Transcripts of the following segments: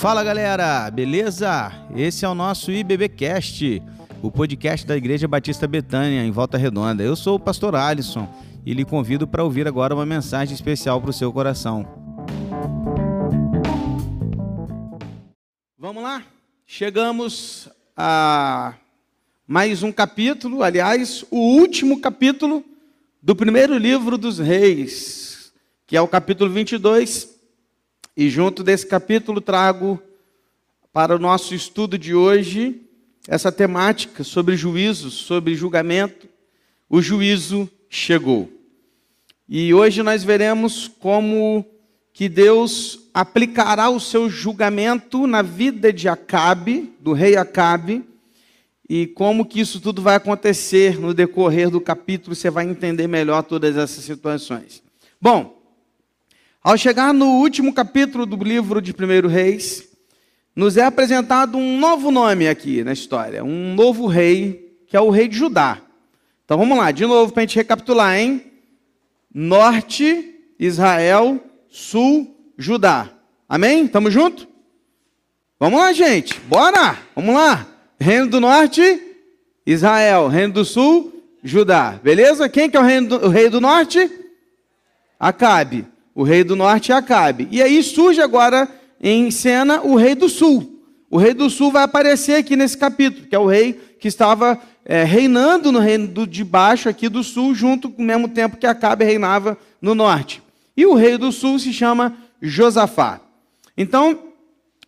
Fala galera, beleza? Esse é o nosso IBBcast, o podcast da Igreja Batista Betânia, em Volta Redonda. Eu sou o pastor Alisson e lhe convido para ouvir agora uma mensagem especial para o seu coração. Vamos lá? Chegamos a mais um capítulo, aliás, o último capítulo do primeiro livro dos Reis, que é o capítulo 22 e junto desse capítulo trago para o nosso estudo de hoje essa temática sobre juízo, sobre julgamento. O juízo chegou. E hoje nós veremos como que Deus aplicará o seu julgamento na vida de Acabe, do rei Acabe, e como que isso tudo vai acontecer no decorrer do capítulo, você vai entender melhor todas essas situações. Bom, ao chegar no último capítulo do livro de 1 Reis, nos é apresentado um novo nome aqui na história, um novo rei, que é o rei de Judá. Então vamos lá, de novo para a gente recapitular, hein? Norte, Israel, Sul, Judá. Amém? Tamo junto? Vamos lá, gente. Bora! Vamos lá. Reino do Norte, Israel. Reino do Sul, Judá. Beleza? Quem que é o, reino do, o rei do Norte? Acabe. O rei do norte é Acabe. E aí surge agora em cena o rei do sul. O rei do sul vai aparecer aqui nesse capítulo, que é o rei que estava é, reinando no reino do, de baixo aqui do sul, junto com o mesmo tempo que Acabe reinava no norte. E o rei do sul se chama Josafá. Então,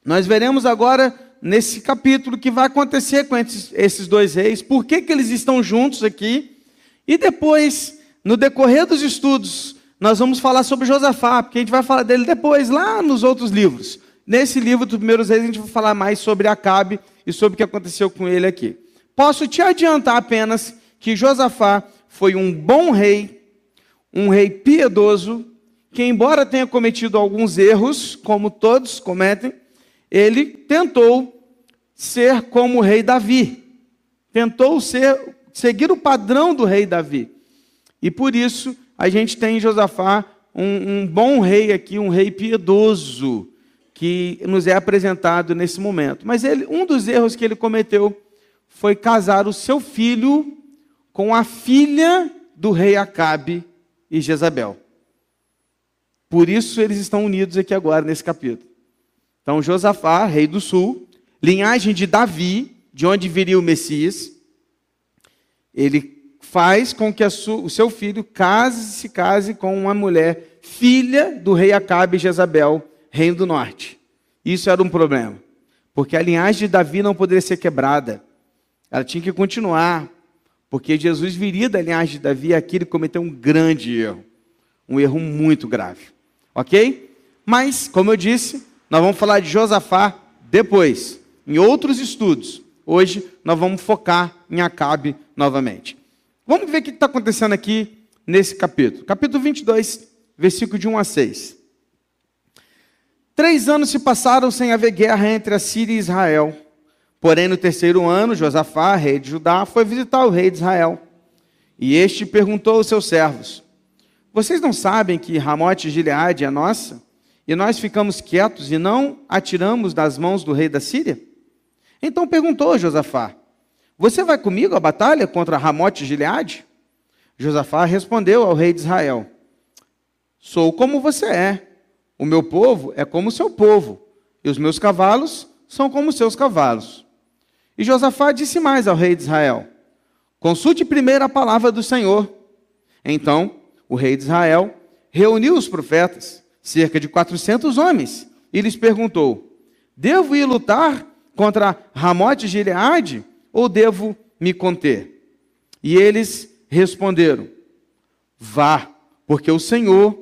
nós veremos agora nesse capítulo o que vai acontecer com esses, esses dois reis, por que, que eles estão juntos aqui, e depois, no decorrer dos estudos nós vamos falar sobre Josafá, porque a gente vai falar dele depois, lá nos outros livros. Nesse livro dos primeiros reis, a gente vai falar mais sobre Acabe e sobre o que aconteceu com ele aqui. Posso te adiantar apenas que Josafá foi um bom rei, um rei piedoso, que, embora tenha cometido alguns erros, como todos cometem, ele tentou ser como o rei Davi. Tentou ser, seguir o padrão do rei Davi. E por isso a gente tem em Josafá um, um bom rei aqui, um rei piedoso, que nos é apresentado nesse momento. Mas ele, um dos erros que ele cometeu foi casar o seu filho com a filha do rei Acabe e Jezabel. Por isso eles estão unidos aqui agora nesse capítulo. Então, Josafá, rei do sul, linhagem de Davi, de onde viria o Messias, ele faz com que o seu filho case se case com uma mulher filha do rei Acabe e Jezabel, reino do norte. Isso era um problema, porque a linhagem de Davi não poderia ser quebrada. Ela tinha que continuar, porque Jesus viria da linhagem de Davi e aqui ele cometeu um grande erro, um erro muito grave. OK? Mas, como eu disse, nós vamos falar de Josafá depois, em outros estudos. Hoje nós vamos focar em Acabe novamente. Vamos ver o que está acontecendo aqui nesse capítulo. Capítulo 22, versículo de 1 a 6. Três anos se passaram sem haver guerra entre a Síria e Israel. Porém, no terceiro ano, Josafá, rei de Judá, foi visitar o rei de Israel. E este perguntou aos seus servos: Vocês não sabem que Ramote Gileade é nossa? E nós ficamos quietos e não atiramos das mãos do rei da Síria? Então perguntou Josafá: você vai comigo à batalha contra Ramote Gileade? Josafá respondeu ao rei de Israel: Sou como você é. O meu povo é como o seu povo, e os meus cavalos são como os seus cavalos. E Josafá disse mais ao rei de Israel: Consulte primeiro a palavra do Senhor. Então, o rei de Israel reuniu os profetas, cerca de 400 homens, e lhes perguntou: Devo ir lutar contra Ramote Gileade ou devo me conter? E eles responderam: Vá, porque o Senhor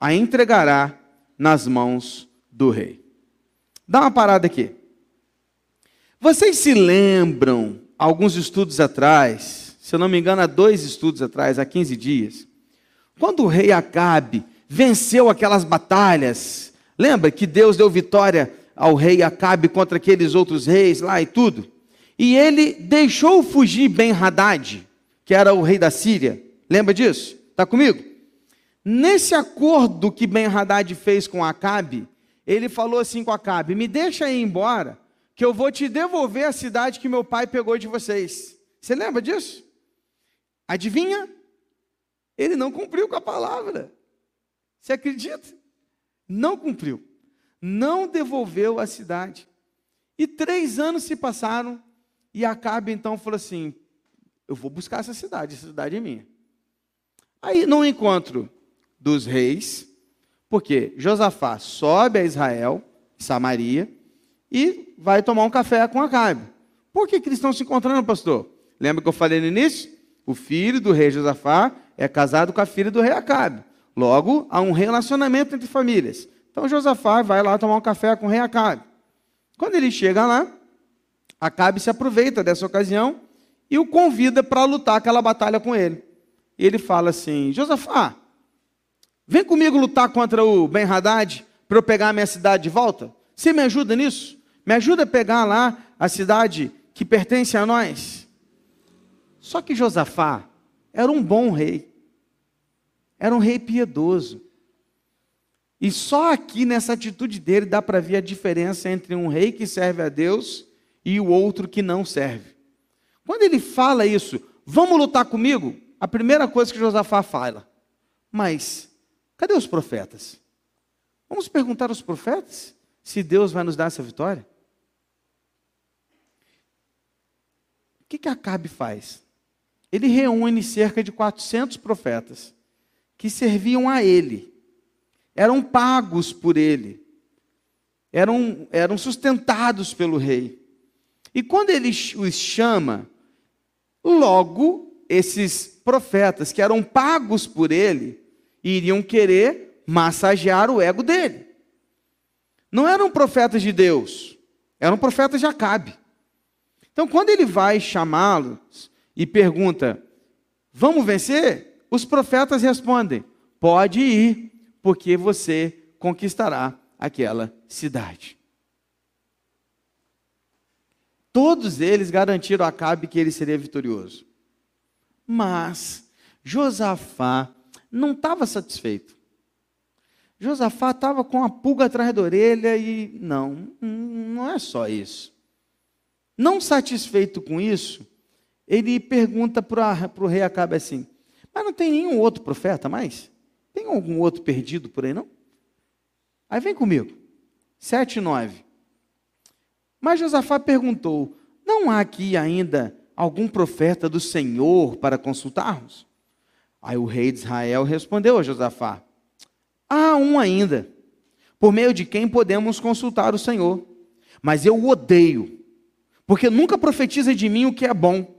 a entregará nas mãos do rei. Dá uma parada aqui. Vocês se lembram, alguns estudos atrás, se eu não me engano, há dois estudos atrás, há 15 dias, quando o rei Acabe venceu aquelas batalhas, lembra que Deus deu vitória ao rei Acabe contra aqueles outros reis lá e tudo? E ele deixou fugir Ben-Hadad, que era o rei da Síria. Lembra disso? Está comigo? Nesse acordo que Ben-Hadad fez com Acabe, ele falou assim com Acabe: Me deixa ir embora, que eu vou te devolver a cidade que meu pai pegou de vocês. Você lembra disso? Adivinha? Ele não cumpriu com a palavra. Você acredita? Não cumpriu. Não devolveu a cidade. E três anos se passaram, e Acabe então falou assim: Eu vou buscar essa cidade, essa cidade é minha. Aí, no encontro dos reis, porque Josafá sobe a Israel, Samaria, e vai tomar um café com Acabe. Por que, que eles estão se encontrando, pastor? Lembra que eu falei no início? O filho do rei Josafá é casado com a filha do rei Acabe. Logo, há um relacionamento entre famílias. Então Josafá vai lá tomar um café com o rei Acabe. Quando ele chega lá, Acabe se aproveita dessa ocasião e o convida para lutar aquela batalha com ele. Ele fala assim: Josafá, vem comigo lutar contra o Ben Haddad para eu pegar a minha cidade de volta? Você me ajuda nisso? Me ajuda a pegar lá a cidade que pertence a nós? Só que Josafá era um bom rei. Era um rei piedoso. E só aqui nessa atitude dele dá para ver a diferença entre um rei que serve a Deus e o outro que não serve. Quando ele fala isso, vamos lutar comigo? A primeira coisa que Josafá fala, mas cadê os profetas? Vamos perguntar aos profetas se Deus vai nos dar essa vitória? O que, que Acabe faz? Ele reúne cerca de 400 profetas que serviam a ele, eram pagos por ele, eram, eram sustentados pelo rei. E quando ele os chama, logo esses profetas que eram pagos por ele iriam querer massagear o ego dele. Não eram profetas de Deus, eram profetas de Acabe. Então, quando ele vai chamá-los e pergunta: Vamos vencer? Os profetas respondem: Pode ir, porque você conquistará aquela cidade. Todos eles garantiram a Acabe que ele seria vitorioso. Mas Josafá não estava satisfeito. Josafá estava com a pulga atrás da orelha e não, não é só isso. Não satisfeito com isso, ele pergunta para o rei Acabe assim: Mas não tem nenhum outro profeta mais? Tem algum outro perdido por aí não? Aí vem comigo. 7 e 9. Mas Josafá perguntou: Não há aqui ainda algum profeta do Senhor para consultarmos? Aí o rei de Israel respondeu a Josafá: Há um ainda, por meio de quem podemos consultar o Senhor. Mas eu o odeio, porque nunca profetiza de mim o que é bom,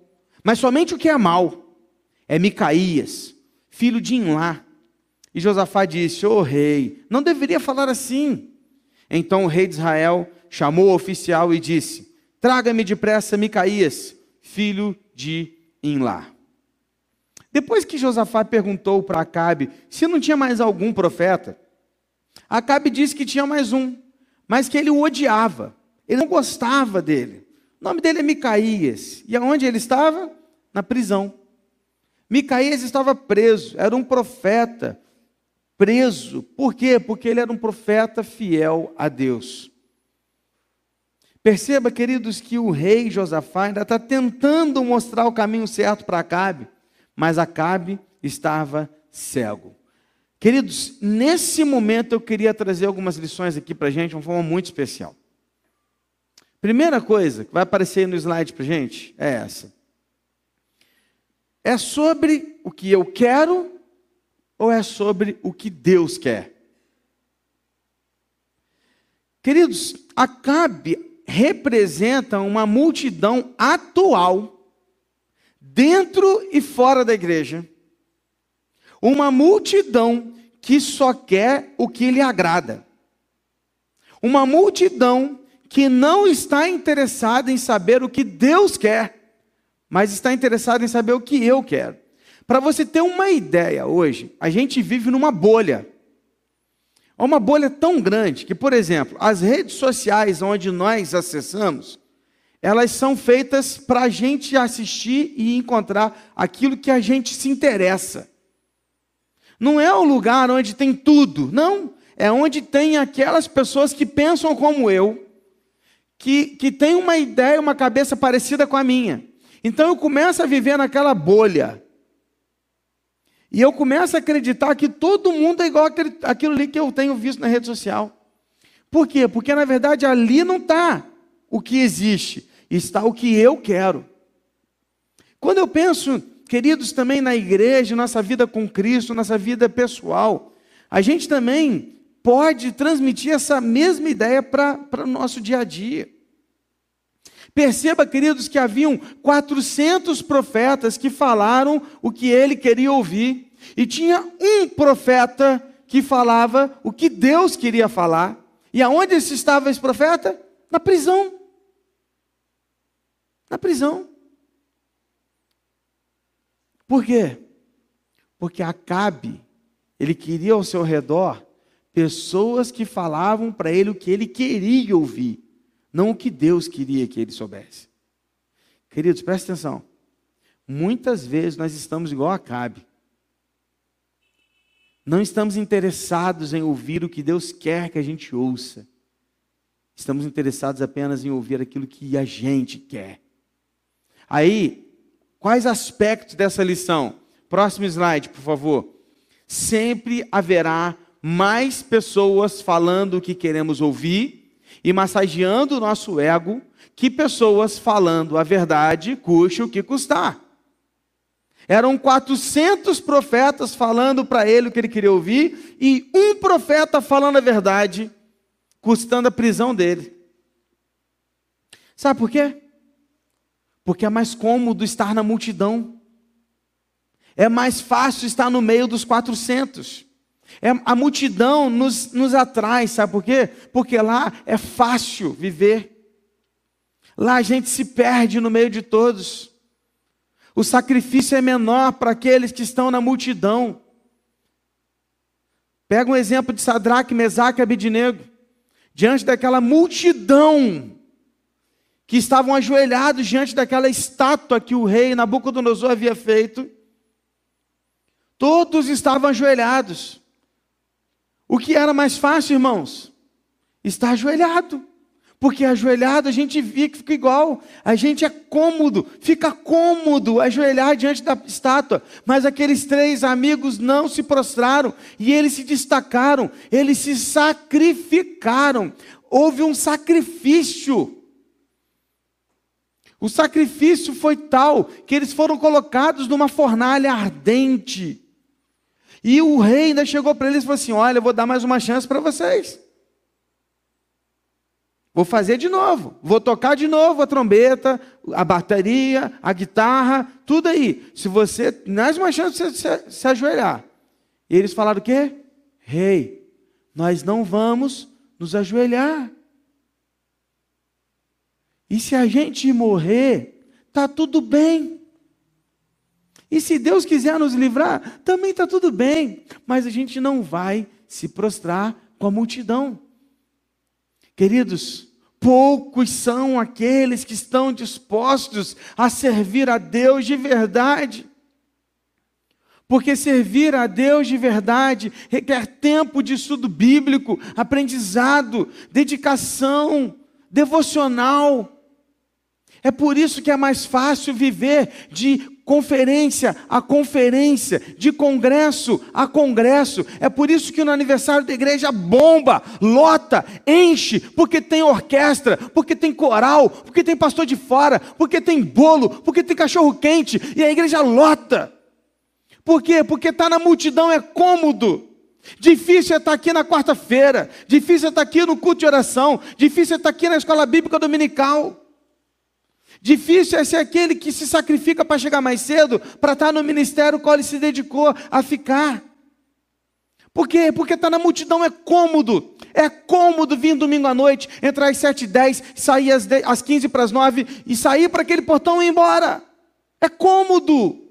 mas somente o que é mal. É Micaías, filho de Inlá. E Josafá disse: Ô oh, rei, não deveria falar assim. Então o rei de Israel chamou o oficial e disse: Traga-me depressa Micaías, filho de Inlá. Depois que Josafá perguntou para Acabe se não tinha mais algum profeta, Acabe disse que tinha mais um, mas que ele o odiava, ele não gostava dele. O nome dele é Micaías. E aonde ele estava? Na prisão. Micaías estava preso, era um profeta preso. Por quê? Porque ele era um profeta fiel a Deus. Perceba, queridos, que o rei Josafá ainda está tentando mostrar o caminho certo para Acabe, mas Acabe estava cego. Queridos, nesse momento eu queria trazer algumas lições aqui para a gente, de uma forma muito especial. Primeira coisa que vai aparecer aí no slide para a gente é essa. É sobre o que eu quero ou é sobre o que Deus quer? Queridos, Acabe representa uma multidão atual, dentro e fora da igreja. Uma multidão que só quer o que lhe agrada. Uma multidão que não está interessada em saber o que Deus quer, mas está interessada em saber o que eu quero. Para você ter uma ideia, hoje, a gente vive numa bolha. Há uma bolha tão grande que, por exemplo, as redes sociais onde nós acessamos, elas são feitas para a gente assistir e encontrar aquilo que a gente se interessa. Não é o lugar onde tem tudo, não. é onde tem aquelas pessoas que pensam como eu, que, que têm uma ideia, uma cabeça parecida com a minha. Então eu começo a viver naquela bolha. E eu começo a acreditar que todo mundo é igual àquele, àquilo ali que eu tenho visto na rede social. Por quê? Porque na verdade ali não está o que existe, está o que eu quero. Quando eu penso, queridos, também na igreja, nossa vida com Cristo, nossa vida pessoal, a gente também pode transmitir essa mesma ideia para o nosso dia a dia. Perceba, queridos, que haviam 400 profetas que falaram o que ele queria ouvir, e tinha um profeta que falava o que Deus queria falar. E aonde estava esse profeta? Na prisão. Na prisão. Por quê? Porque Acabe, ele queria ao seu redor pessoas que falavam para ele o que ele queria ouvir, não o que Deus queria que ele soubesse. Queridos, presta atenção. Muitas vezes nós estamos igual a Acabe. Não estamos interessados em ouvir o que Deus quer que a gente ouça. Estamos interessados apenas em ouvir aquilo que a gente quer. Aí, Quais aspectos dessa lição? Próximo slide, por favor. Sempre haverá mais pessoas falando o que queremos ouvir e massageando o nosso ego que pessoas falando a verdade, custe o que custar. Eram 400 profetas falando para ele o que ele queria ouvir e um profeta falando a verdade, custando a prisão dele. Sabe por quê? Porque é mais cômodo estar na multidão. É mais fácil estar no meio dos 400. É, a multidão nos, nos atrai, sabe por quê? Porque lá é fácil viver. Lá a gente se perde no meio de todos. O sacrifício é menor para aqueles que estão na multidão. Pega um exemplo de Sadraque, Mesaque e Abidinego. Diante daquela multidão, que estavam ajoelhados diante daquela estátua que o rei Nabucodonosor havia feito. Todos estavam ajoelhados. O que era mais fácil, irmãos? Estar ajoelhado. Porque ajoelhado a gente fica igual. A gente é cômodo, fica cômodo ajoelhar diante da estátua. Mas aqueles três amigos não se prostraram e eles se destacaram, eles se sacrificaram. Houve um sacrifício. O sacrifício foi tal que eles foram colocados numa fornalha ardente. E o rei ainda chegou para eles e falou assim: Olha, eu vou dar mais uma chance para vocês. Vou fazer de novo. Vou tocar de novo a trombeta, a bateria, a guitarra, tudo aí. Se você. Mais uma chance de se, se ajoelhar. E eles falaram o quê? Rei, nós não vamos nos ajoelhar. E se a gente morrer, tá tudo bem. E se Deus quiser nos livrar, também está tudo bem. Mas a gente não vai se prostrar com a multidão. Queridos, poucos são aqueles que estão dispostos a servir a Deus de verdade. Porque servir a Deus de verdade requer tempo de estudo bíblico, aprendizado, dedicação, devocional. É por isso que é mais fácil viver de conferência a conferência, de congresso a congresso. É por isso que no aniversário da igreja bomba, lota, enche, porque tem orquestra, porque tem coral, porque tem pastor de fora, porque tem bolo, porque tem cachorro quente e a igreja lota. Por quê? Porque estar tá na multidão é cômodo. Difícil é estar tá aqui na quarta-feira, difícil é estar tá aqui no culto de oração, difícil é estar aqui na escola bíblica dominical. Difícil é ser aquele que se sacrifica para chegar mais cedo, para estar no ministério qual ele se dedicou a ficar. Por quê? Porque estar tá na multidão é cômodo. É cômodo vir domingo à noite, entrar às 7 e 10, sair às, 10, às 15 para as 9 e sair para aquele portão e ir embora. É cômodo.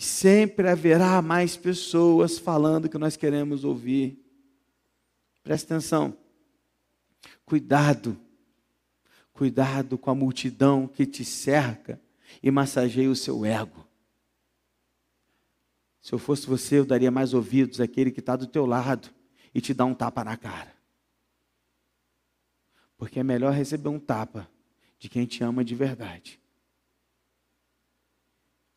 E sempre haverá mais pessoas falando que nós queremos ouvir. Preste atenção. Cuidado. Cuidado com a multidão que te cerca e massageie o seu ego. Se eu fosse você, eu daria mais ouvidos àquele que está do teu lado e te dá um tapa na cara. Porque é melhor receber um tapa de quem te ama de verdade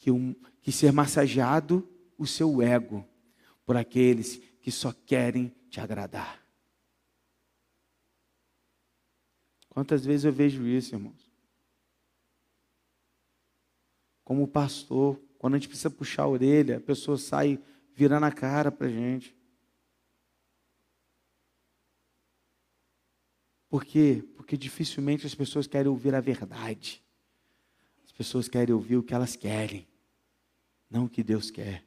que, um, que ser massageado o seu ego por aqueles que só querem te agradar. Quantas vezes eu vejo isso, irmãos? Como pastor, quando a gente precisa puxar a orelha, a pessoa sai virando a cara para gente. Por quê? Porque dificilmente as pessoas querem ouvir a verdade. As pessoas querem ouvir o que elas querem não o que Deus quer.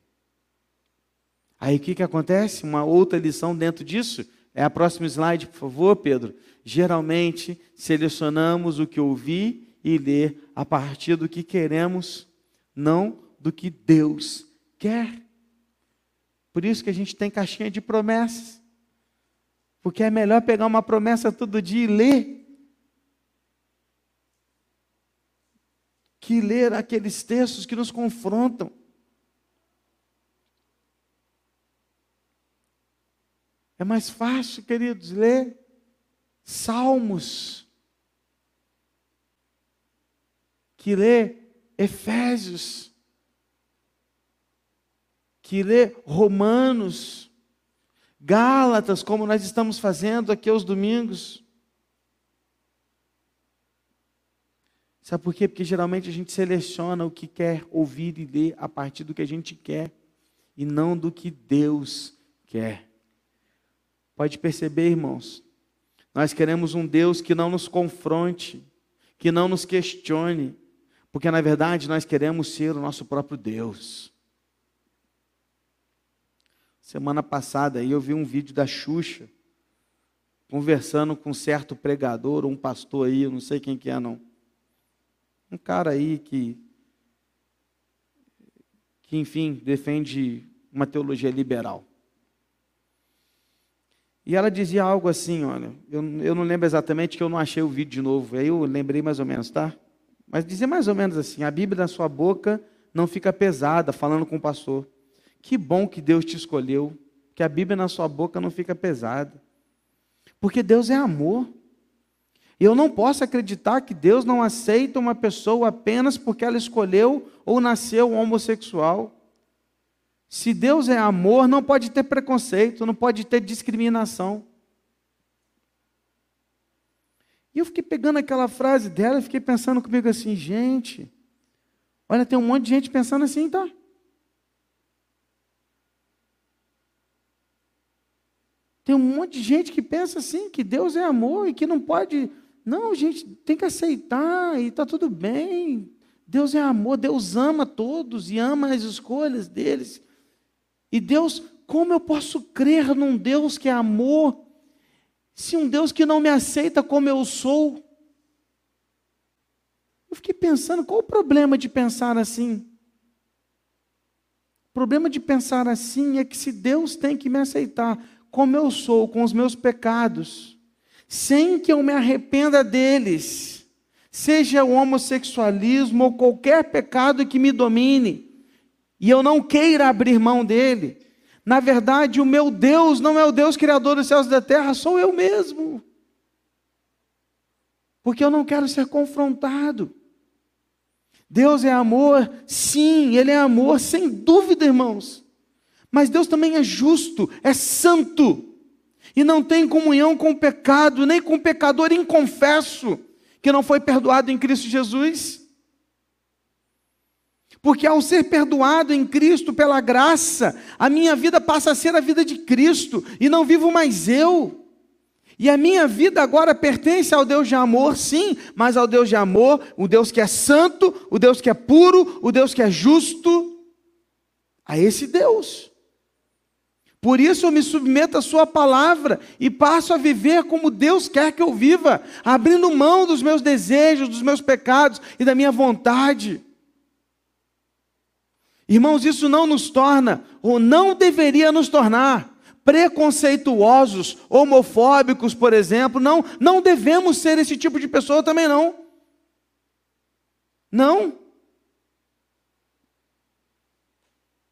Aí o que, que acontece? Uma outra lição dentro disso é a próxima slide, por favor, Pedro. Geralmente selecionamos o que ouvir e ler a partir do que queremos, não do que Deus quer. Por isso que a gente tem caixinha de promessas. Porque é melhor pegar uma promessa todo dia e ler. Que ler aqueles textos que nos confrontam. É mais fácil, queridos, ler Salmos que ler Efésios, que ler Romanos, Gálatas, como nós estamos fazendo aqui aos domingos. Sabe por quê? Porque geralmente a gente seleciona o que quer ouvir e ler a partir do que a gente quer e não do que Deus quer. Pode perceber, irmãos, nós queremos um Deus que não nos confronte, que não nos questione, porque na verdade nós queremos ser o nosso próprio Deus. Semana passada eu vi um vídeo da Xuxa, conversando com um certo pregador, um pastor aí, eu não sei quem que é não. Um cara aí que, que enfim, defende uma teologia liberal. E ela dizia algo assim, olha, eu, eu não lembro exatamente que eu não achei o vídeo de novo, aí eu lembrei mais ou menos, tá? Mas dizia mais ou menos assim: a Bíblia na sua boca não fica pesada, falando com o pastor. Que bom que Deus te escolheu, que a Bíblia na sua boca não fica pesada. Porque Deus é amor. E eu não posso acreditar que Deus não aceita uma pessoa apenas porque ela escolheu ou nasceu homossexual. Se Deus é amor, não pode ter preconceito, não pode ter discriminação. E eu fiquei pegando aquela frase dela e fiquei pensando comigo assim, gente, olha, tem um monte de gente pensando assim, tá? Tem um monte de gente que pensa assim, que Deus é amor e que não pode. Não, gente, tem que aceitar e está tudo bem. Deus é amor, Deus ama todos e ama as escolhas deles. E Deus, como eu posso crer num Deus que é amor, se um Deus que não me aceita como eu sou? Eu fiquei pensando, qual o problema de pensar assim? O problema de pensar assim é que se Deus tem que me aceitar como eu sou, com os meus pecados, sem que eu me arrependa deles, seja o homossexualismo ou qualquer pecado que me domine, e eu não queira abrir mão dele, na verdade, o meu Deus não é o Deus criador dos céus e da terra, sou eu mesmo. Porque eu não quero ser confrontado. Deus é amor, sim, Ele é amor, sem dúvida, irmãos. Mas Deus também é justo, é santo, e não tem comunhão com o pecado, nem com o pecador inconfesso, que não foi perdoado em Cristo Jesus. Porque ao ser perdoado em Cristo pela graça, a minha vida passa a ser a vida de Cristo e não vivo mais eu. E a minha vida agora pertence ao Deus de amor, sim, mas ao Deus de amor, o Deus que é santo, o Deus que é puro, o Deus que é justo, a esse Deus. Por isso eu me submeto à Sua palavra e passo a viver como Deus quer que eu viva, abrindo mão dos meus desejos, dos meus pecados e da minha vontade. Irmãos, isso não nos torna, ou não deveria nos tornar, preconceituosos, homofóbicos, por exemplo. Não, não devemos ser esse tipo de pessoa também, não. Não.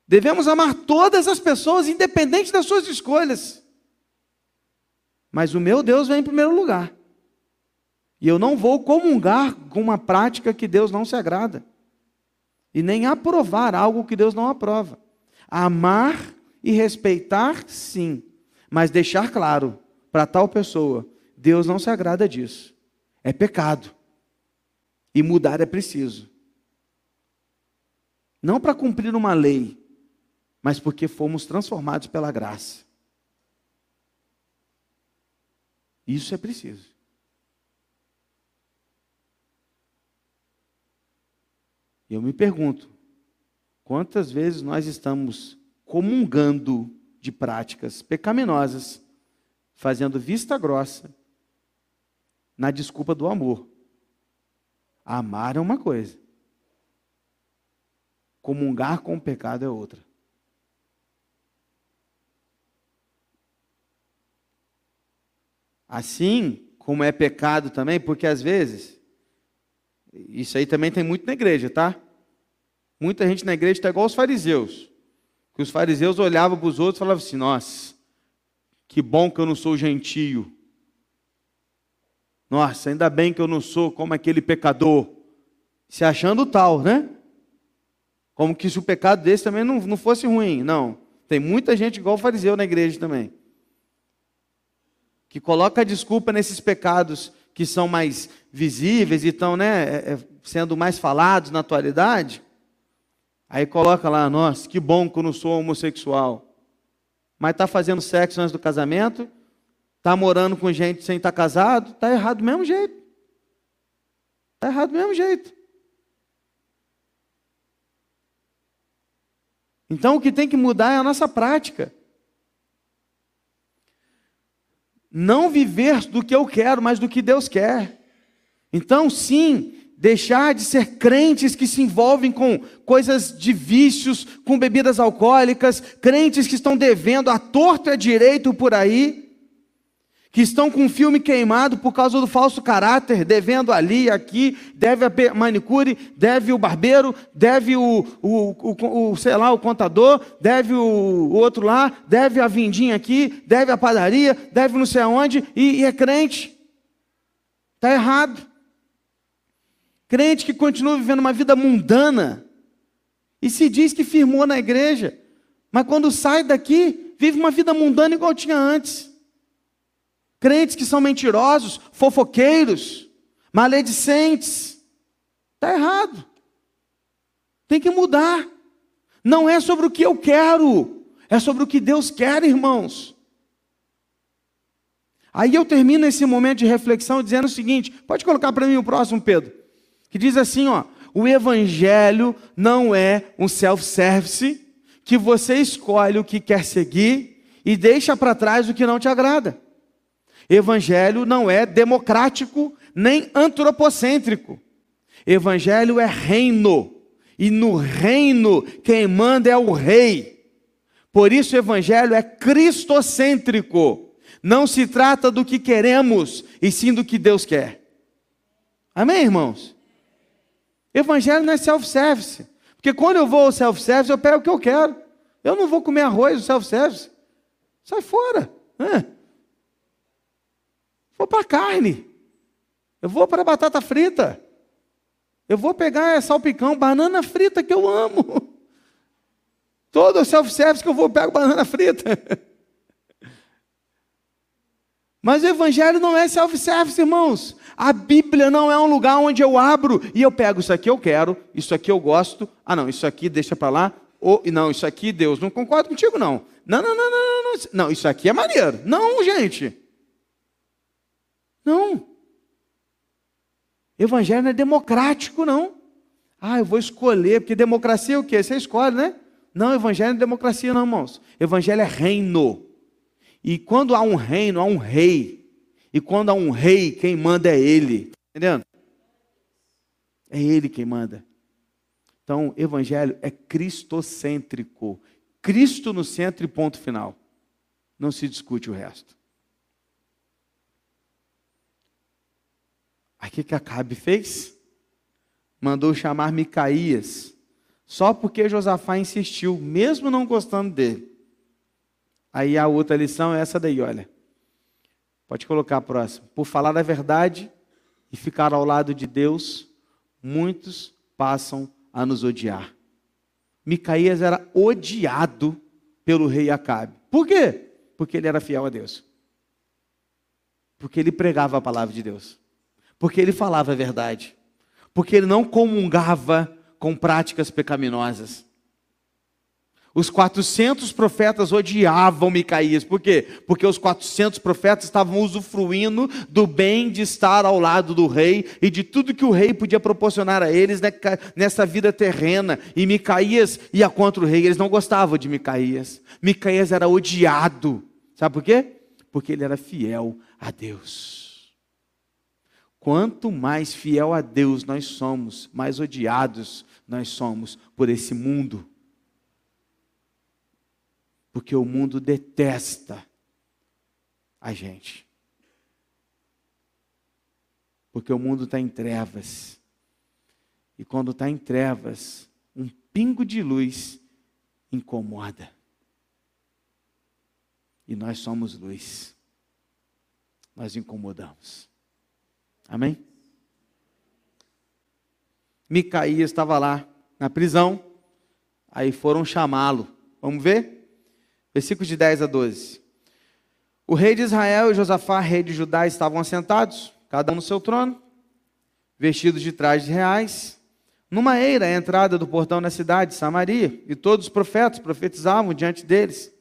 Devemos amar todas as pessoas, independente das suas escolhas. Mas o meu Deus vem em primeiro lugar. E eu não vou comungar com uma prática que Deus não se agrada. E nem aprovar algo que Deus não aprova. Amar e respeitar, sim. Mas deixar claro para tal pessoa: Deus não se agrada disso. É pecado. E mudar é preciso. Não para cumprir uma lei, mas porque fomos transformados pela graça. Isso é preciso. Eu me pergunto, quantas vezes nós estamos comungando de práticas pecaminosas, fazendo vista grossa, na desculpa do amor. Amar é uma coisa, comungar com o pecado é outra. Assim como é pecado também, porque às vezes, isso aí também tem muito na igreja, tá? Muita gente na igreja está igual os fariseus. Que os fariseus olhavam para os outros e falavam assim: Nossa, que bom que eu não sou gentio. Nossa, ainda bem que eu não sou como aquele pecador. Se achando tal, né? Como que se o pecado desse também não, não fosse ruim. Não. Tem muita gente igual o fariseu na igreja também. Que coloca a desculpa nesses pecados que são mais visíveis e estão né, é, é, sendo mais falados na atualidade. Aí coloca lá, nossa, que bom que eu não sou homossexual. Mas está fazendo sexo antes do casamento, está morando com gente sem estar tá casado, está errado do mesmo jeito. Está errado do mesmo jeito. Então o que tem que mudar é a nossa prática. Não viver do que eu quero, mas do que Deus quer. Então, sim, deixar de ser crentes que se envolvem com coisas de vícios, com bebidas alcoólicas, crentes que estão devendo a torto e a direito por aí, que estão com o filme queimado por causa do falso caráter, devendo ali, aqui, deve a manicure, deve o barbeiro, deve o, o, o, o sei lá, o contador, deve o, o, outro lá, deve a vindinha aqui, deve a padaria, deve não sei aonde, e, e é crente. Está errado. Crente que continua vivendo uma vida mundana e se diz que firmou na igreja, mas quando sai daqui, vive uma vida mundana igual tinha antes. Crentes que são mentirosos, fofoqueiros, maledicentes. Está errado. Tem que mudar. Não é sobre o que eu quero, é sobre o que Deus quer, irmãos. Aí eu termino esse momento de reflexão dizendo o seguinte: pode colocar para mim o próximo, Pedro, que diz assim: ó, o evangelho não é um self-service que você escolhe o que quer seguir e deixa para trás o que não te agrada. Evangelho não é democrático nem antropocêntrico. Evangelho é reino. E no reino quem manda é o rei. Por isso o evangelho é cristocêntrico. Não se trata do que queremos, e sim do que Deus quer. Amém, irmãos? Evangelho não é self-service. Porque quando eu vou ao self-service, eu pego o que eu quero. Eu não vou comer arroz no self-service. Sai fora. É. Vou para carne. Eu vou para batata frita. Eu vou pegar salpicão, banana frita que eu amo. Todo self-service que eu vou, eu pego banana frita. Mas o evangelho não é self-service, irmãos. A Bíblia não é um lugar onde eu abro e eu pego isso aqui eu quero, isso aqui eu gosto. Ah, não, isso aqui deixa para lá. Ou não, isso aqui Deus não concordo contigo não. Não, não, não, não, não. Não, isso aqui é maneiro. Não, gente. Não. Evangelho não é democrático, não. Ah, eu vou escolher, porque democracia é o quê? Você escolhe, né? Não, evangelho não é democracia, não, irmãos. Evangelho é reino. E quando há um reino, há um rei. E quando há um rei, quem manda é ele. Entendendo? É ele quem manda. Então, evangelho é cristocêntrico. Cristo no centro e ponto final. Não se discute o resto. Aí o que, que Acabe fez? Mandou chamar Micaías só porque Josafá insistiu, mesmo não gostando dele. Aí a outra lição é essa daí, olha. Pode colocar a próxima. Por falar a verdade e ficar ao lado de Deus, muitos passam a nos odiar. Micaías era odiado pelo rei Acabe. Por quê? Porque ele era fiel a Deus. Porque ele pregava a palavra de Deus. Porque ele falava a verdade. Porque ele não comungava com práticas pecaminosas. Os 400 profetas odiavam Micaías. Por quê? Porque os 400 profetas estavam usufruindo do bem de estar ao lado do rei e de tudo que o rei podia proporcionar a eles nessa vida terrena. E Micaías ia contra o rei. Eles não gostavam de Micaías. Micaías era odiado. Sabe por quê? Porque ele era fiel a Deus. Quanto mais fiel a Deus nós somos, mais odiados nós somos por esse mundo porque o mundo detesta a gente. Porque o mundo está em trevas. E quando está em trevas, um pingo de luz incomoda. E nós somos luz. Nós incomodamos. Amém? Micaías estava lá na prisão, aí foram chamá-lo. Vamos ver? Versículos de 10 a 12. O rei de Israel e Josafá, rei de Judá, estavam assentados, cada um no seu trono, vestidos de trajes reais, numa eira à entrada do portão da cidade, Samaria, e todos os profetas profetizavam diante deles.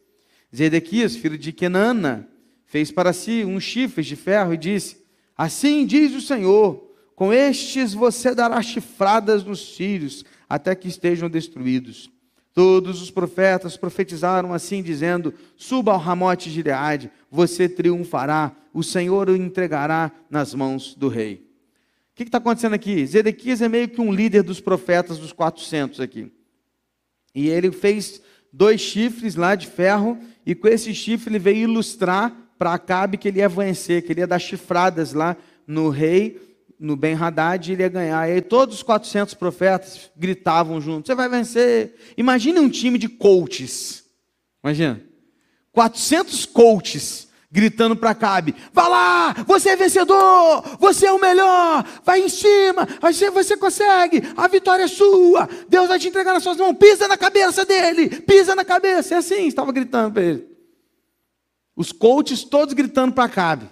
Zedequias, filho de Kenana, fez para si um chifre de ferro e disse: Assim diz o Senhor: com estes você dará chifradas nos sírios, até que estejam destruídos. Todos os profetas profetizaram assim, dizendo: Suba ao Ramote de Gileade, você triunfará, o Senhor o entregará nas mãos do rei. O que está acontecendo aqui? Zedequias é meio que um líder dos profetas dos 400 aqui. E ele fez dois chifres lá de ferro, e com esse chifre ele veio ilustrar para Acabe que ele ia vencer, que ele ia dar chifradas lá no rei no Ben Haddad ele ia ganhar. E aí todos os 400 profetas gritavam juntos: Você vai vencer. Imagine um time de coaches. Imagina. 400 coaches gritando para Cabe: Vá lá, você é vencedor, você é o melhor, vai em cima, você, você consegue, a vitória é sua, Deus vai te entregar nas suas mãos, pisa na cabeça dele, pisa na cabeça. É assim, estava gritando para ele. Os coaches todos gritando para Cabe.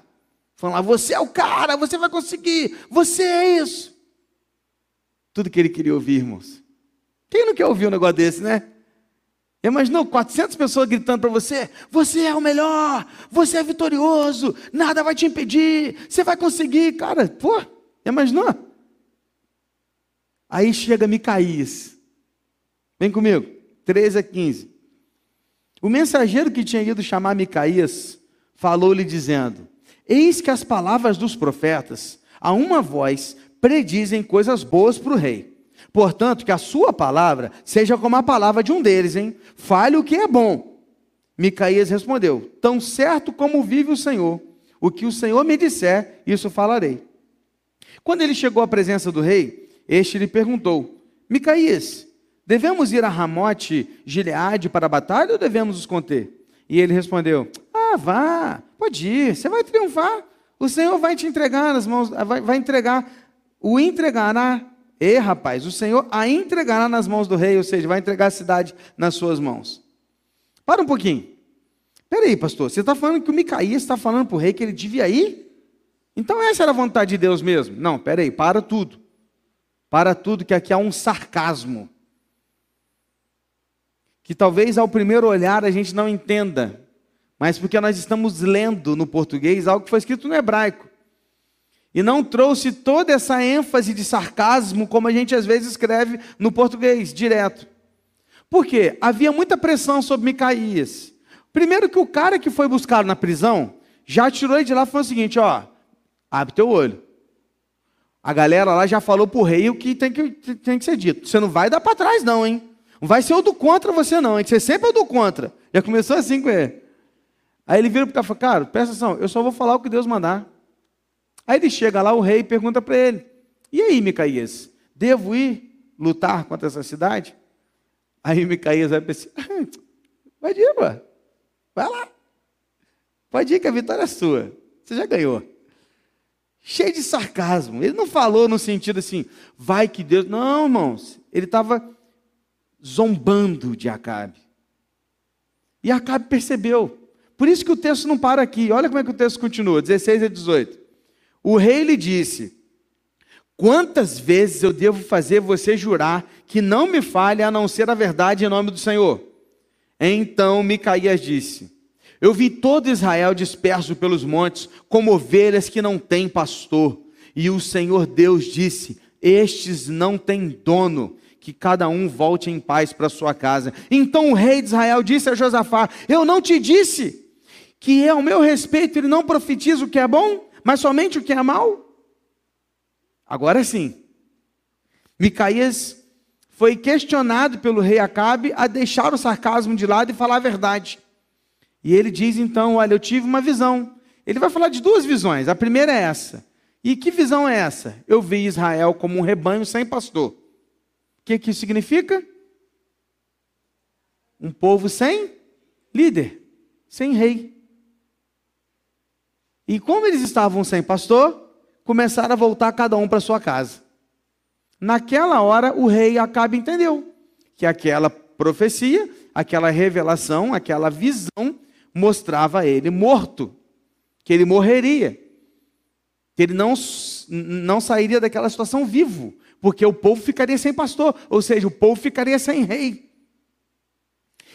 Falar, você é o cara, você vai conseguir, você é isso. Tudo que ele queria ouvir, irmãos. Quem não quer ouvir um negócio desse, né? Imaginou 400 pessoas gritando para você: você é o melhor, você é vitorioso, nada vai te impedir, você vai conseguir. Cara, pô, imaginou? Aí chega Micaías. Vem comigo, 13 a 15. O mensageiro que tinha ido chamar Micaías falou-lhe dizendo: Eis que as palavras dos profetas, a uma voz, predizem coisas boas para o rei. Portanto, que a sua palavra seja como a palavra de um deles, hein? Fale o que é bom. Micaías respondeu: Tão certo como vive o Senhor, o que o Senhor me disser, isso falarei. Quando ele chegou à presença do rei, este lhe perguntou: Micaías, devemos ir a Ramote Gileade para a batalha ou devemos nos conter? E ele respondeu: ah, vá, pode ir, você vai triunfar. O Senhor vai te entregar nas mãos, vai, vai entregar, o entregará. E rapaz, o Senhor a entregará nas mãos do rei, ou seja, vai entregar a cidade nas suas mãos. Para um pouquinho. Peraí, pastor, você está falando que o Micaías está falando para o rei que ele devia ir? Então essa era a vontade de Deus mesmo? Não, peraí, para tudo. Para tudo, que aqui há um sarcasmo. Que talvez ao primeiro olhar a gente não entenda mas porque nós estamos lendo no português algo que foi escrito no hebraico. E não trouxe toda essa ênfase de sarcasmo como a gente às vezes escreve no português, direto. Por quê? Havia muita pressão sobre Micaías. Primeiro que o cara que foi buscado na prisão já tirou ele de lá e falou o seguinte, ó, abre teu olho. A galera lá já falou pro rei o que tem que, tem que ser dito. Você não vai dar para trás não, hein? Não vai ser o do contra você não, hein? Você sempre é o do contra. Já começou assim com ele. Aí ele vira para o cara e fala, cara, presta atenção, eu só vou falar o que Deus mandar. Aí ele chega lá, o rei pergunta para ele, e aí, Micaías, devo ir lutar contra essa cidade? Aí Micaías vai pensar, vai ir, pô. vai lá. Pode ir que a vitória é sua. Você já ganhou. Cheio de sarcasmo. Ele não falou no sentido assim, vai que Deus. Não, irmãos. Ele estava zombando de Acabe. E Acabe percebeu. Por isso que o texto não para aqui. Olha como é que o texto continua, 16 a 18. O rei lhe disse: Quantas vezes eu devo fazer você jurar que não me fale a não ser a verdade em nome do Senhor? Então Micaías disse: Eu vi todo Israel disperso pelos montes, como ovelhas que não têm pastor. E o Senhor Deus disse: Estes não têm dono, que cada um volte em paz para sua casa. Então o rei de Israel disse a Josafá: Eu não te disse que ao meu respeito ele não profetiza o que é bom, mas somente o que é mal? Agora sim. Micaías foi questionado pelo rei Acabe a deixar o sarcasmo de lado e falar a verdade. E ele diz então: Olha, eu tive uma visão. Ele vai falar de duas visões. A primeira é essa. E que visão é essa? Eu vi Israel como um rebanho sem pastor. O que, que isso significa? Um povo sem líder, sem rei. E como eles estavam sem pastor, começaram a voltar cada um para sua casa. Naquela hora, o rei Acabe entendeu que aquela profecia, aquela revelação, aquela visão mostrava ele morto, que ele morreria, que ele não, não sairia daquela situação vivo, porque o povo ficaria sem pastor, ou seja, o povo ficaria sem rei.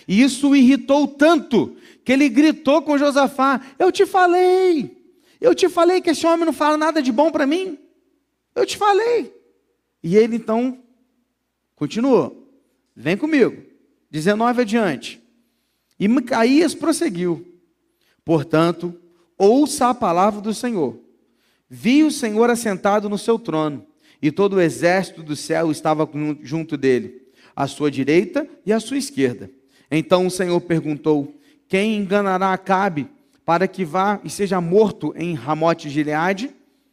E isso o irritou tanto que ele gritou com Josafá: Eu te falei, eu te falei que esse homem não fala nada de bom para mim. Eu te falei. E ele então continuou. Vem comigo. 19 adiante. E Micaías prosseguiu. Portanto, ouça a palavra do Senhor. Vi o Senhor assentado no seu trono, e todo o exército do céu estava junto dele, à sua direita e à sua esquerda. Então o Senhor perguntou: Quem enganará Acabe para que vá e seja morto em Ramote Gileade,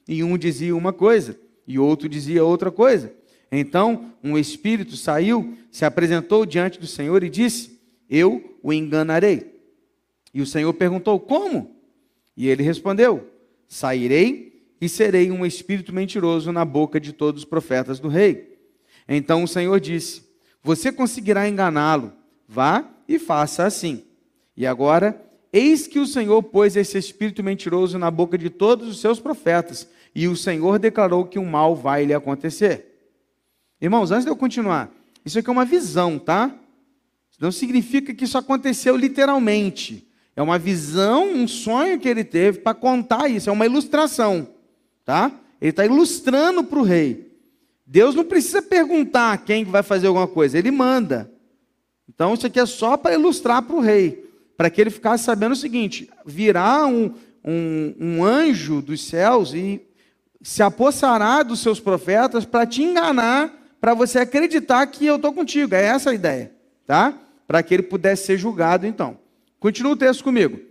e um dizia uma coisa, e outro dizia outra coisa. Então um espírito saiu, se apresentou diante do Senhor e disse: Eu o enganarei. E o Senhor perguntou: Como? E ele respondeu: Sairei e serei um espírito mentiroso na boca de todos os profetas do rei. Então o Senhor disse: Você conseguirá enganá-lo. Vá e faça assim. E agora Eis que o Senhor pôs esse espírito mentiroso na boca de todos os seus profetas, e o Senhor declarou que o mal vai lhe acontecer. Irmãos, antes de eu continuar, isso aqui é uma visão, tá? Não significa que isso aconteceu literalmente. É uma visão, um sonho que ele teve para contar isso, é uma ilustração, tá? Ele está ilustrando para o rei. Deus não precisa perguntar quem vai fazer alguma coisa, ele manda. Então isso aqui é só para ilustrar para o rei para que ele ficasse sabendo o seguinte: virá um, um, um anjo dos céus e se apossará dos seus profetas para te enganar, para você acreditar que eu estou contigo. É essa a ideia, tá? Para que ele pudesse ser julgado, então. Continua o texto comigo.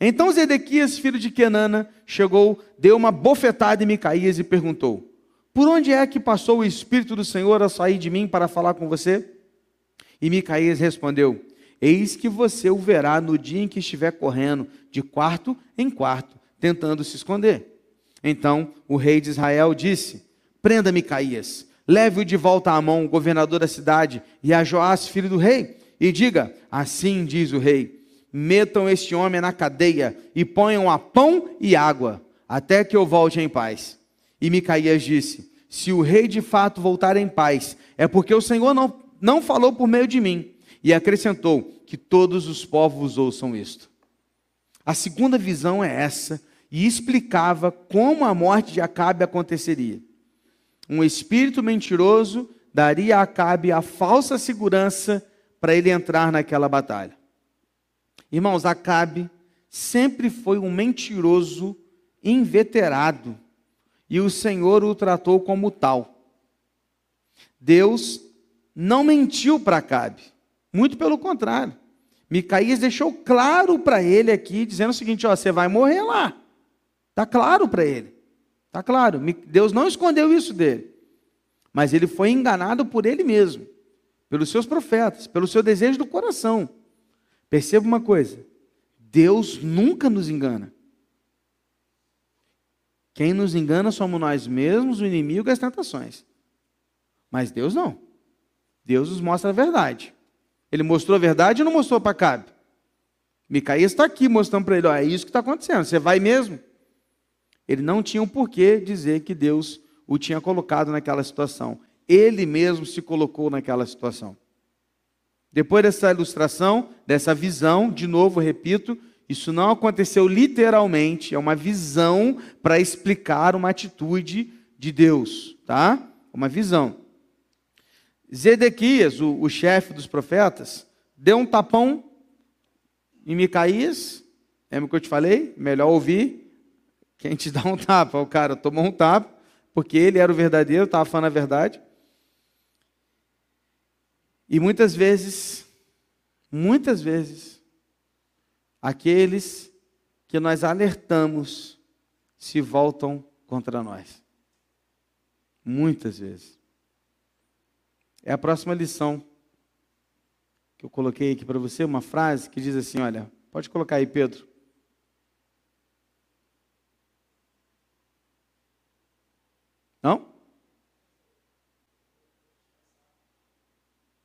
Então Zedequias, filho de Kenana, chegou, deu uma bofetada em Micaías e perguntou: Por onde é que passou o Espírito do Senhor a sair de mim para falar com você? E Micaías respondeu: Eis que você o verá no dia em que estiver correndo de quarto em quarto, tentando se esconder. Então o rei de Israel disse: Prenda Micaías, leve-o de volta à mão, governador da cidade, e a Joás, filho do rei, e diga: Assim diz o rei: Metam este homem na cadeia e ponham a pão e água, até que eu volte em paz. E Micaías disse: Se o rei de fato voltar em paz, é porque o Senhor não, não falou por meio de mim e acrescentou: Que todos os povos ouçam isto. A segunda visão é essa, e explicava como a morte de Acabe aconteceria. Um espírito mentiroso daria a Acabe a falsa segurança para ele entrar naquela batalha. Irmãos, Acabe sempre foi um mentiroso inveterado, e o Senhor o tratou como tal. Deus não mentiu para Acabe. Muito pelo contrário. Micaías deixou claro para ele aqui, dizendo o seguinte: ó, você vai morrer lá. Está claro para ele. Está claro. Deus não escondeu isso dele. Mas ele foi enganado por ele mesmo. pelos seus profetas, pelo seu desejo do coração. Perceba uma coisa: Deus nunca nos engana. Quem nos engana somos nós mesmos, o inimigo e as tentações. Mas Deus não. Deus nos mostra a verdade. Ele mostrou a verdade e não mostrou para Cabe. Micaías está aqui mostrando para ele: ó, é isso que está acontecendo, você vai mesmo? Ele não tinha um porquê dizer que Deus o tinha colocado naquela situação. Ele mesmo se colocou naquela situação. Depois dessa ilustração, dessa visão, de novo, repito, isso não aconteceu literalmente, é uma visão para explicar uma atitude de Deus, tá? Uma visão. Zedequias, o, o chefe dos profetas, deu um tapão em Micaías, lembra o que eu te falei? Melhor ouvir quem te dá um tapa. O cara tomou um tapa, porque ele era o verdadeiro, estava falando a verdade. E muitas vezes, muitas vezes, aqueles que nós alertamos se voltam contra nós. Muitas vezes. É a próxima lição que eu coloquei aqui para você, uma frase que diz assim: olha, pode colocar aí, Pedro. Não?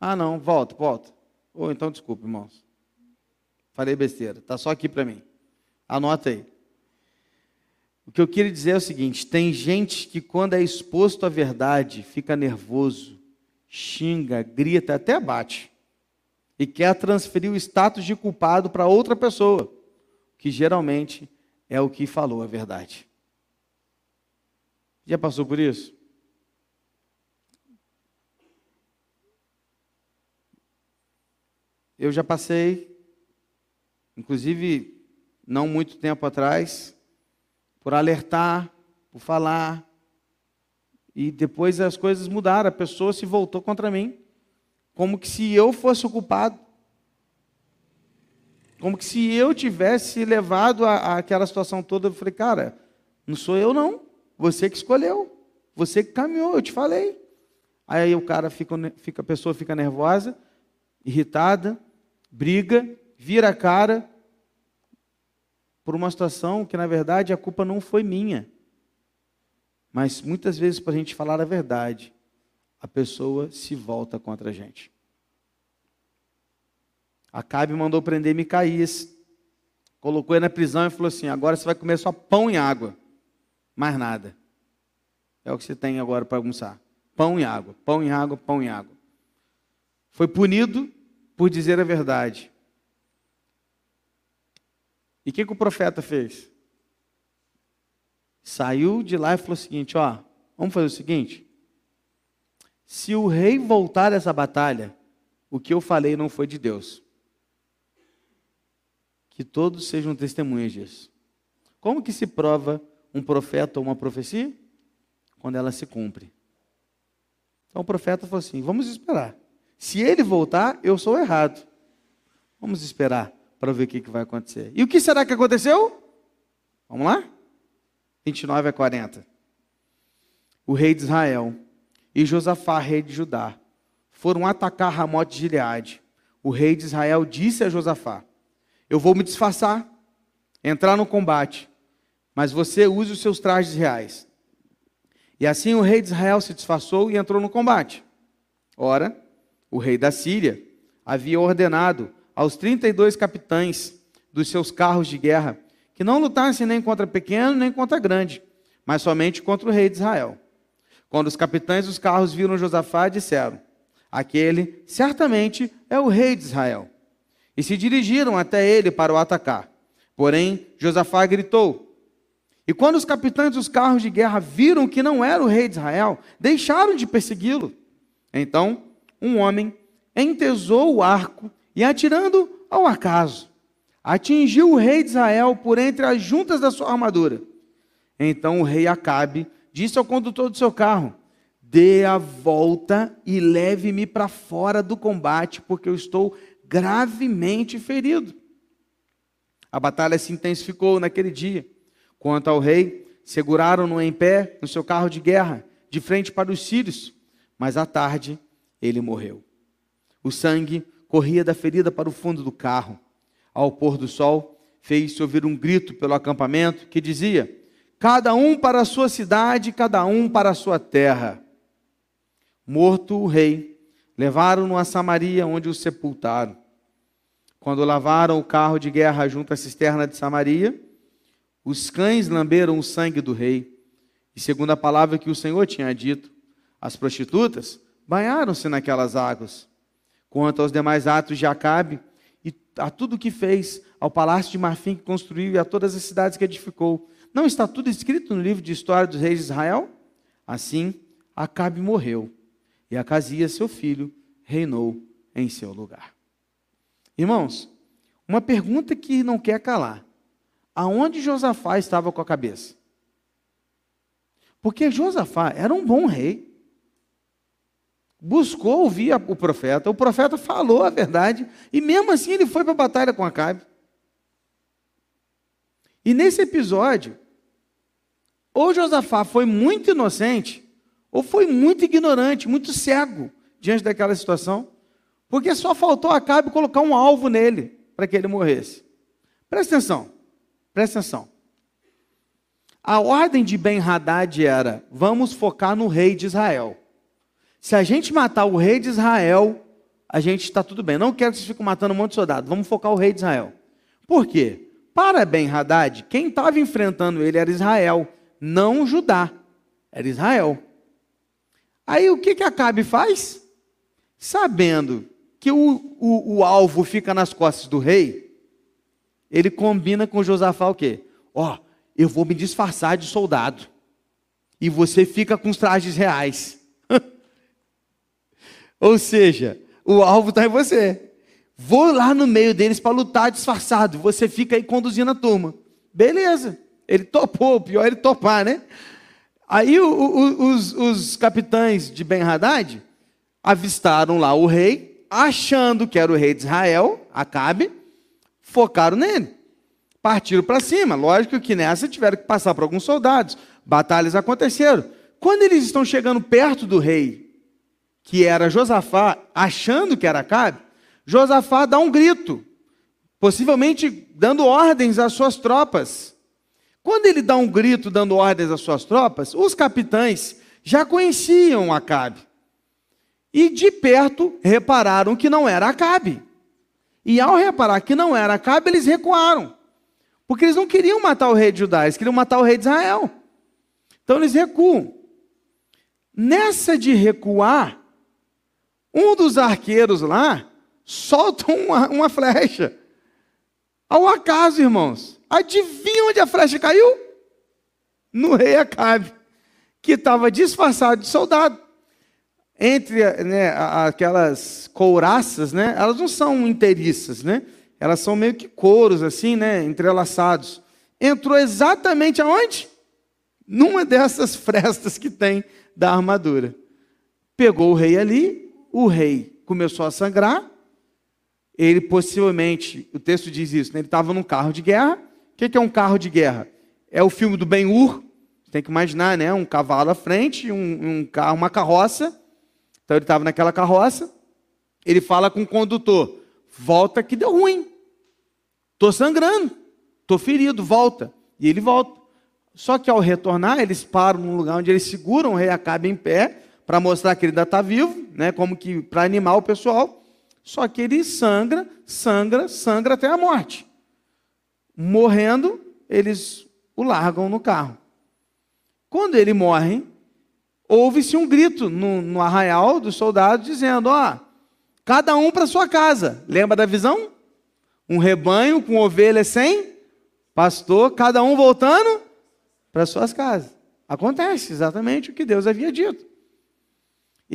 Ah, não, volta, volta. Ou oh, então desculpa, irmãos. Falei besteira, está só aqui para mim. Anota aí. O que eu queria dizer é o seguinte: tem gente que, quando é exposto à verdade, fica nervoso, xinga, grita, até bate. E quer transferir o status de culpado para outra pessoa, que geralmente é o que falou a verdade. Já passou por isso? Eu já passei inclusive não muito tempo atrás, por alertar, por falar, e depois as coisas mudaram, a pessoa se voltou contra mim, como que se eu fosse o culpado, como que se eu tivesse levado a, aquela situação toda, eu falei, cara, não sou eu não, você que escolheu, você que caminhou, eu te falei. Aí o cara fica, fica a pessoa fica nervosa, irritada, briga, vira a cara por uma situação que, na verdade, a culpa não foi minha. Mas muitas vezes, para a gente falar a verdade, a pessoa se volta contra a gente. Acabe mandou prender Micaías, colocou ele na prisão e falou assim: agora você vai comer só pão e água, mais nada. É o que você tem agora para almoçar: pão e água, pão e água, pão e água. Foi punido por dizer a verdade. E o que, que o profeta fez? Saiu de lá e falou o seguinte: ó, vamos fazer o seguinte. Se o rei voltar dessa batalha, o que eu falei não foi de Deus. Que todos sejam testemunhas disso. Como que se prova um profeta ou uma profecia? Quando ela se cumpre. Então o profeta falou assim: vamos esperar. Se ele voltar, eu sou errado. Vamos esperar para ver o que, que vai acontecer. E o que será que aconteceu? Vamos lá? 29 a 40. O rei de Israel e Josafá, rei de Judá, foram atacar Ramote de Gileade. O rei de Israel disse a Josafá: Eu vou me disfarçar, entrar no combate, mas você use os seus trajes reais. E assim o rei de Israel se disfarçou e entrou no combate. Ora, o rei da Síria havia ordenado aos 32 capitães dos seus carros de guerra, que não lutassem nem contra pequeno nem contra grande, mas somente contra o rei de Israel. Quando os capitães dos carros viram Josafá, disseram: Aquele certamente é o rei de Israel. E se dirigiram até ele para o atacar. Porém, Josafá gritou. E quando os capitães dos carros de guerra viram que não era o rei de Israel, deixaram de persegui-lo. Então, um homem entesou o arco e atirando ao acaso, atingiu o rei de Israel por entre as juntas da sua armadura. Então o rei Acabe disse ao condutor do seu carro: Dê a volta e leve-me para fora do combate, porque eu estou gravemente ferido. A batalha se intensificou naquele dia. Quanto ao rei, seguraram-no em pé no seu carro de guerra, de frente para os sírios, mas à tarde ele morreu. O sangue corria da ferida para o fundo do carro. Ao pôr do sol, fez-se ouvir um grito pelo acampamento que dizia: Cada um para a sua cidade, cada um para a sua terra. Morto o rei, levaram-no a Samaria, onde o sepultaram. Quando lavaram o carro de guerra junto à cisterna de Samaria, os cães lamberam o sangue do rei. E segundo a palavra que o Senhor tinha dito, as prostitutas banharam-se naquelas águas. Quanto aos demais atos de Acabe a tudo que fez, ao palácio de Marfim que construiu e a todas as cidades que edificou, não está tudo escrito no livro de história dos reis de Israel? Assim, Acabe morreu e Acasias, seu filho, reinou em seu lugar. Irmãos, uma pergunta que não quer calar. Aonde Josafá estava com a cabeça? Porque Josafá era um bom rei. Buscou ouvir o profeta, o profeta falou a verdade, e mesmo assim ele foi para a batalha com Acabe. E nesse episódio, ou Josafá foi muito inocente, ou foi muito ignorante, muito cego diante daquela situação, porque só faltou Acabe colocar um alvo nele para que ele morresse. Presta atenção, presta atenção. A ordem de Ben-Hadad era: vamos focar no rei de Israel. Se a gente matar o rei de Israel, a gente está tudo bem. Não quero que vocês fiquem matando um monte de soldado. Vamos focar o rei de Israel. Por quê? Para Ben-Hadad, quem estava enfrentando ele era Israel, não Judá. Era Israel. Aí o que, que Acabe faz? Sabendo que o, o, o alvo fica nas costas do rei, ele combina com Josafá o quê? Ó, oh, eu vou me disfarçar de soldado. E você fica com os trajes reais. Ou seja, o alvo está em você. Vou lá no meio deles para lutar disfarçado. Você fica aí conduzindo a turma. Beleza. Ele topou, pior é ele topar, né? Aí o, o, os, os capitães de Ben-Hadad avistaram lá o rei, achando que era o rei de Israel, Acabe, focaram nele partiram para cima. Lógico que nessa tiveram que passar por alguns soldados. Batalhas aconteceram. Quando eles estão chegando perto do rei, que era Josafá, achando que era Acabe, Josafá dá um grito, possivelmente dando ordens às suas tropas. Quando ele dá um grito dando ordens às suas tropas, os capitães já conheciam Acabe. E de perto repararam que não era Acabe. E ao reparar que não era Acabe, eles recuaram. Porque eles não queriam matar o rei de Judá, eles queriam matar o rei de Israel. Então eles recuam. Nessa de recuar, um dos arqueiros lá solta uma, uma flecha. Ao acaso, irmãos, adivinha onde a flecha caiu? No rei Acabe, que estava disfarçado de soldado. Entre né, aquelas couraças, né, elas não são inteiriças, né? elas são meio que couros, assim, né? Entrelaçados. Entrou exatamente aonde? Numa dessas frestas que tem da armadura. Pegou o rei ali, o rei começou a sangrar. Ele possivelmente, o texto diz isso, né? ele estava num carro de guerra. O que é um carro de guerra? É o filme do Ben-Hur. Tem que imaginar, né? Um cavalo à frente, um, um carro, uma carroça. Então ele estava naquela carroça. Ele fala com o condutor: volta que deu ruim. Estou sangrando, estou ferido, volta. E ele volta. Só que ao retornar, eles param num lugar onde eles seguram o rei Acabe em pé, para mostrar que ele ainda está vivo, né, como que para animar o pessoal. Só que ele sangra, sangra, sangra até a morte. Morrendo, eles o largam no carro. Quando ele morre, houve-se um grito no, no arraial dos soldados dizendo: Ó, cada um para sua casa. Lembra da visão? um rebanho com ovelhas sem pastor, cada um voltando para suas casas. Acontece exatamente o que Deus havia dito.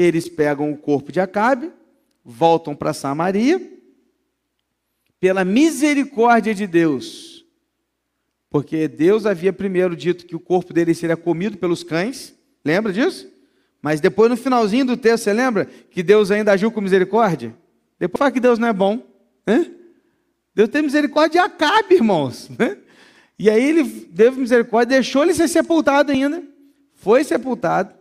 Eles pegam o corpo de Acabe, voltam para Samaria, pela misericórdia de Deus, porque Deus havia primeiro dito que o corpo dele seria comido pelos cães, lembra disso? Mas depois, no finalzinho do texto, você lembra que Deus ainda agiu com misericórdia? Depois fala que Deus não é bom. Né? Deus tem misericórdia de Acabe, irmãos. Né? E aí ele teve misericórdia, deixou ele ser sepultado ainda. Foi sepultado.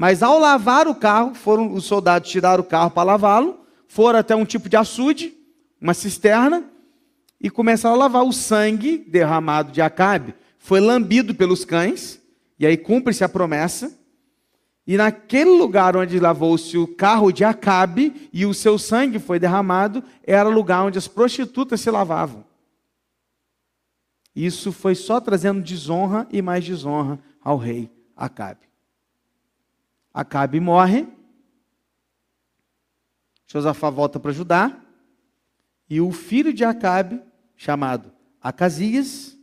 Mas ao lavar o carro, foram os soldados tiraram o carro para lavá-lo, foram até um tipo de açude, uma cisterna, e começaram a lavar o sangue derramado de Acabe. Foi lambido pelos cães, e aí cumpre-se a promessa. E naquele lugar onde lavou-se o carro de Acabe e o seu sangue foi derramado, era o lugar onde as prostitutas se lavavam. Isso foi só trazendo desonra e mais desonra ao rei Acabe. Acabe morre. Josafá volta para Judá. E o filho de Acabe, chamado Acasias,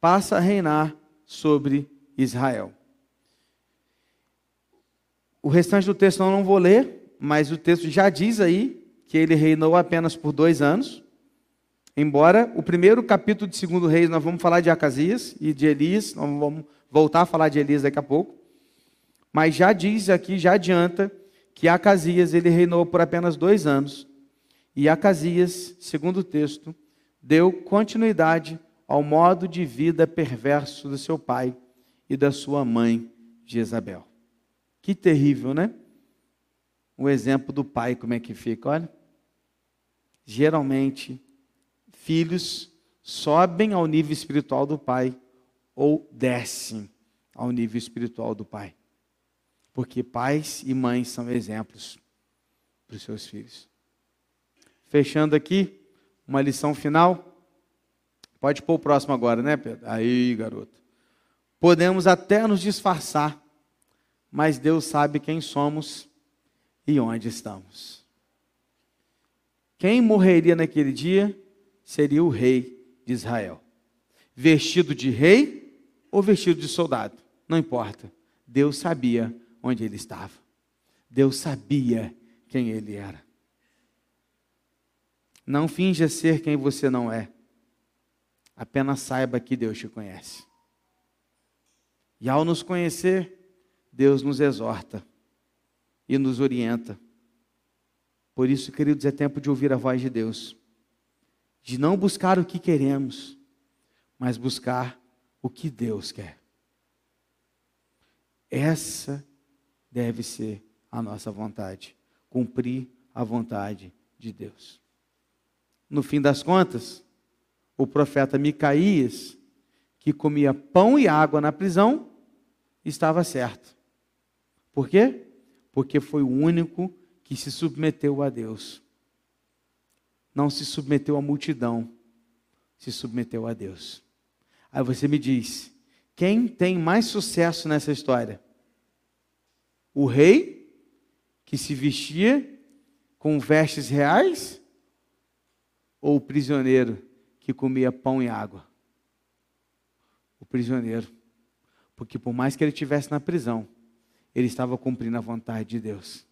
passa a reinar sobre Israel. O restante do texto eu não vou ler, mas o texto já diz aí que ele reinou apenas por dois anos. Embora o primeiro capítulo de segundo Reis nós vamos falar de Acasias e de Elias, nós vamos voltar a falar de Elias daqui a pouco. Mas já diz aqui, já adianta, que Acasias ele reinou por apenas dois anos. E Acasias, segundo o texto, deu continuidade ao modo de vida perverso do seu pai e da sua mãe Jezabel. Que terrível, né? O exemplo do pai, como é que fica? Olha. Geralmente, filhos sobem ao nível espiritual do pai ou descem ao nível espiritual do pai. Porque pais e mães são exemplos para os seus filhos. Fechando aqui, uma lição final. Pode pôr o próximo agora, né, Pedro? Aí, garoto. Podemos até nos disfarçar, mas Deus sabe quem somos e onde estamos. Quem morreria naquele dia seria o rei de Israel. Vestido de rei ou vestido de soldado, não importa. Deus sabia onde ele estava. Deus sabia quem ele era. Não finja ser quem você não é. Apenas saiba que Deus te conhece. E ao nos conhecer, Deus nos exorta e nos orienta. Por isso, queridos, é tempo de ouvir a voz de Deus de não buscar o que queremos, mas buscar o que Deus quer. Essa deve ser a nossa vontade, cumprir a vontade de Deus. No fim das contas, o profeta Micaías, que comia pão e água na prisão, estava certo. Por quê? Porque foi o único que se submeteu a Deus não se submeteu à multidão, se submeteu a Deus. Aí você me diz: quem tem mais sucesso nessa história? O rei, que se vestia com vestes reais? Ou o prisioneiro que comia pão e água? O prisioneiro. Porque por mais que ele estivesse na prisão, ele estava cumprindo a vontade de Deus.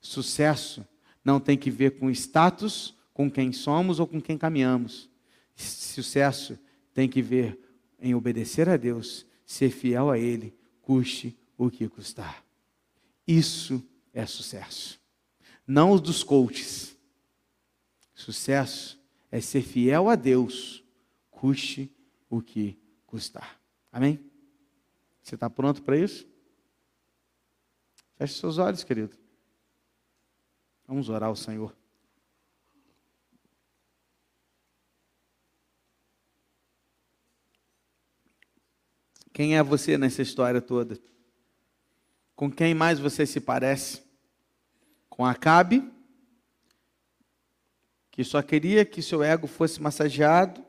Sucesso não tem que ver com status com quem somos ou com quem caminhamos. Sucesso tem que ver em obedecer a Deus, ser fiel a Ele, custe o que custar. Isso é sucesso. Não os dos coaches. Sucesso é ser fiel a Deus, custe o que custar. Amém? Você está pronto para isso? Feche seus olhos, querido. Vamos orar ao Senhor. Quem é você nessa história toda? Com quem mais você se parece? Com Acabe, que só queria que seu ego fosse massageado,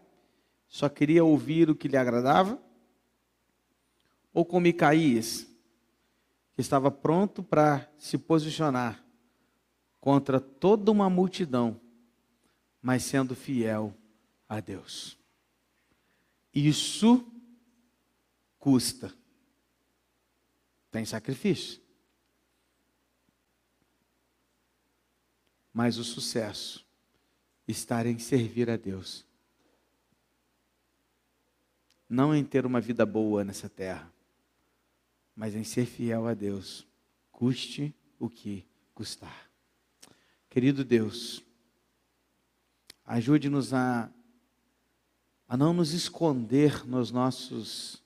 só queria ouvir o que lhe agradava? Ou com Micaías, que estava pronto para se posicionar contra toda uma multidão, mas sendo fiel a Deus? Isso custa. Tem sacrifício. Mas o sucesso está em servir a Deus. Não em ter uma vida boa nessa terra, mas em ser fiel a Deus, custe o que custar. Querido Deus, ajude-nos a, a não nos esconder nos nossos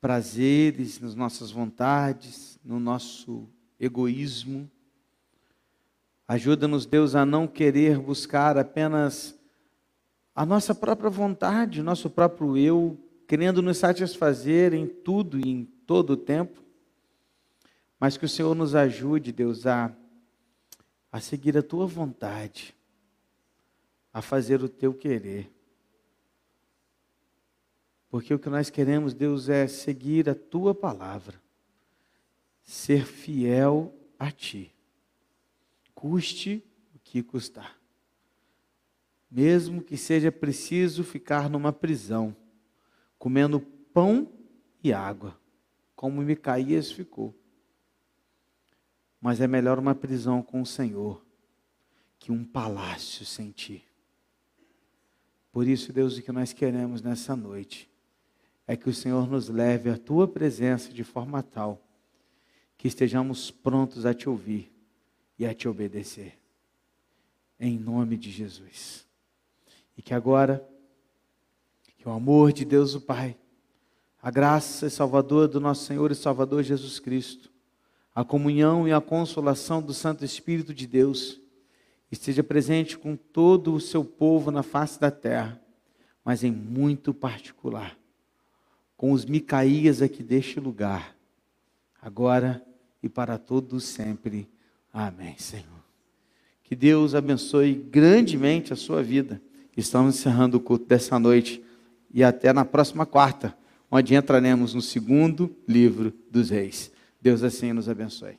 prazeres, nas nossas vontades, no nosso egoísmo. Ajuda-nos, Deus, a não querer buscar apenas a nossa própria vontade, nosso próprio eu, querendo nos satisfazer em tudo e em todo o tempo, mas que o Senhor nos ajude, Deus, a, a seguir a tua vontade, a fazer o teu querer. Porque o que nós queremos, Deus, é seguir a tua palavra, ser fiel a ti, custe o que custar. Mesmo que seja preciso ficar numa prisão, comendo pão e água, como Micaías ficou. Mas é melhor uma prisão com o Senhor que um palácio sem ti. Por isso, Deus, o que nós queremos nessa noite é que o Senhor nos leve à tua presença de forma tal que estejamos prontos a te ouvir e a te obedecer. Em nome de Jesus. E que agora, que o amor de Deus o Pai, a graça e Salvador do nosso Senhor e Salvador Jesus Cristo, a comunhão e a consolação do Santo Espírito de Deus, esteja presente com todo o seu povo na face da terra, mas em muito particular com os Micaías aqui deste lugar, agora e para todos sempre. Amém, Senhor. Que Deus abençoe grandemente a sua vida. Estamos encerrando o culto dessa noite e até na próxima quarta, onde entraremos no segundo livro dos reis. Deus assim nos abençoe.